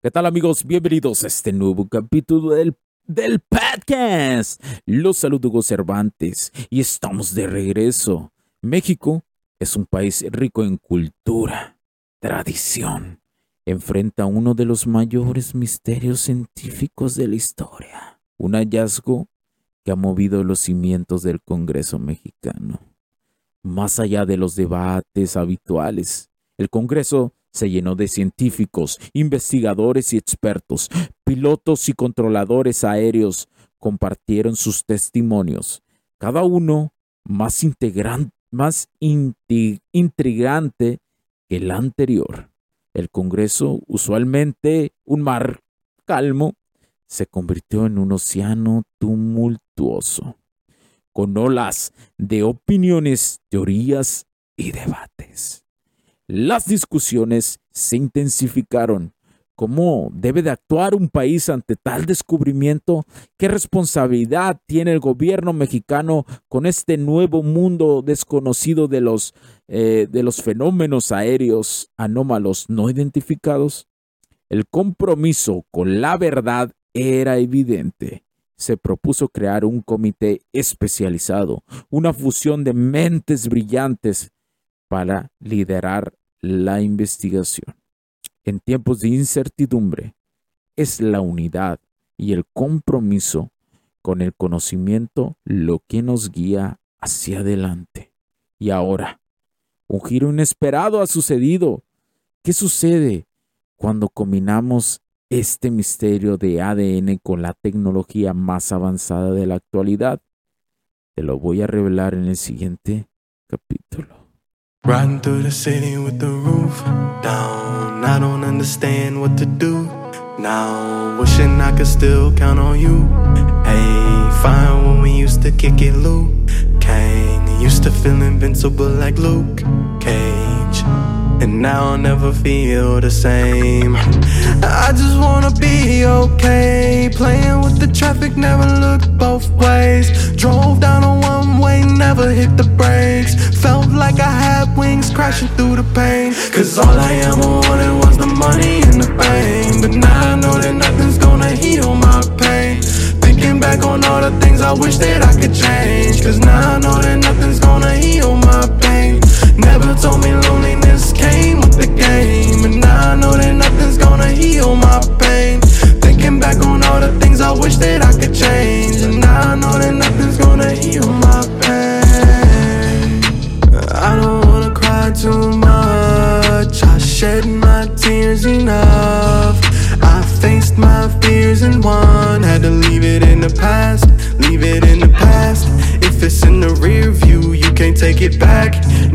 ¿Qué tal amigos? Bienvenidos a este nuevo capítulo del, del podcast. Los saludo Hugo Cervantes y estamos de regreso. México es un país rico en cultura, tradición. Enfrenta uno de los mayores misterios científicos de la historia. Un hallazgo que ha movido los cimientos del Congreso mexicano. Más allá de los debates habituales, el Congreso se llenó de científicos, investigadores y expertos, pilotos y controladores aéreos compartieron sus testimonios, cada uno más, intrigante que el anterior. El Congreso, usualmente un mar calmo, se convirtió en un océano tumultuoso, con olas de opiniones, teorías y debates. Las discusiones se intensificaron. ¿Cómo debe de actuar un país ante tal descubrimiento? ¿Qué responsabilidad tiene el gobierno mexicano con este nuevo mundo desconocido de los, eh, de los fenómenos aéreos anómalos no identificados? El compromiso con la verdad era evidente. Se propuso crear un comité especializado, una fusión de mentes brillantes para liderar la investigación. En tiempos de incertidumbre, es la unidad y el compromiso con el conocimiento lo que nos guía hacia adelante. Y ahora, un giro inesperado ha sucedido. ¿Qué sucede cuando combinamos este misterio de ADN con la tecnología más avanzada de la actualidad? Te lo voy a revelar en el siguiente capítulo. Riding through the city with the roof down. I don't understand what to do now. Wishing I could still count on you. Hey, fine when we used to kick it, Luke. Kang used to feel invincible like Luke Cage. And now I'll never feel the same. I just wanna be okay. Playing with the traffic, never looked both ways. Drove down a one way, never hit the brakes. Crashing through the pain. Cause all I ever wanted was the money and the it back.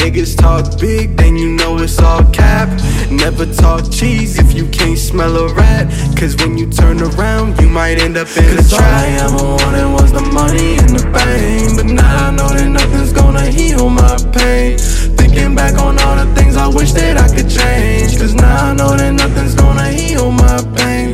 Niggas talk big, then you know it's all cap. Never talk cheese if you can't smell a rat. Cause when you turn around, you might end up in Cause a trap. All I ever wanted was the money and the fame. But now I know that nothing's gonna heal my pain. Thinking back on all the things I wish that I could change. Cause now I know that nothing's gonna heal my pain.